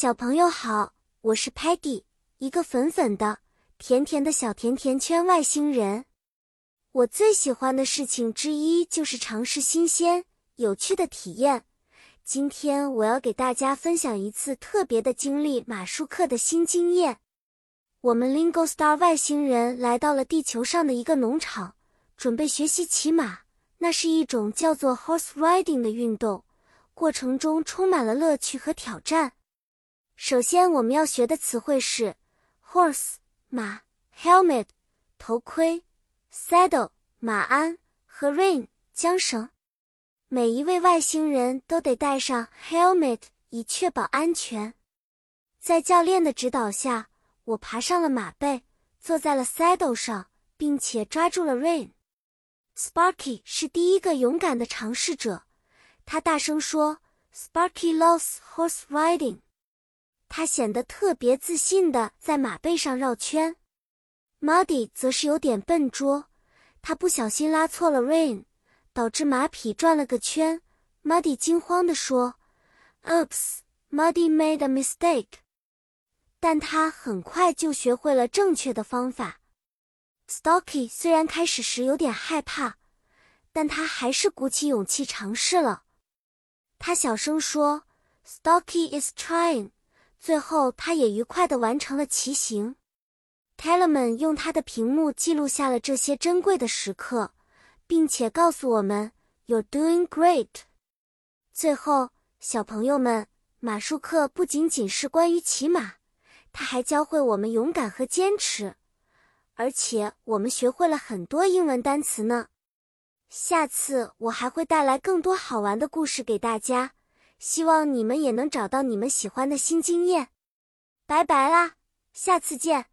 小朋友好，我是 Patty，一个粉粉的、甜甜的小甜甜圈外星人。我最喜欢的事情之一就是尝试新鲜、有趣的体验。今天我要给大家分享一次特别的经历——马术课的新经验。我们 Lingo Star 外星人来到了地球上的一个农场，准备学习骑马。那是一种叫做 Horse Riding 的运动，过程中充满了乐趣和挑战。首先，我们要学的词汇是 horse 马，helmet 头盔，saddle 马鞍和 rein 缰绳。每一位外星人都得戴上 helmet 以确保安全。在教练的指导下，我爬上了马背，坐在了 saddle 上，并且抓住了 rein。Sparky 是第一个勇敢的尝试者，他大声说：“Sparky loves horse riding。”他显得特别自信的在马背上绕圈，Muddy 则是有点笨拙，他不小心拉错了 rein，导致马匹转了个圈。Muddy 惊慌地说：“Oops，Muddy made a mistake。”但他很快就学会了正确的方法。Stocky 虽然开始时有点害怕，但他还是鼓起勇气尝试了。他小声说：“Stocky is trying。”最后，他也愉快地完成了骑行。Telemann 用他的屏幕记录下了这些珍贵的时刻，并且告诉我们：“You're doing great。”最后，小朋友们，马术课不仅仅是关于骑马，它还教会我们勇敢和坚持，而且我们学会了很多英文单词呢。下次我还会带来更多好玩的故事给大家。希望你们也能找到你们喜欢的新经验。拜拜啦，下次见。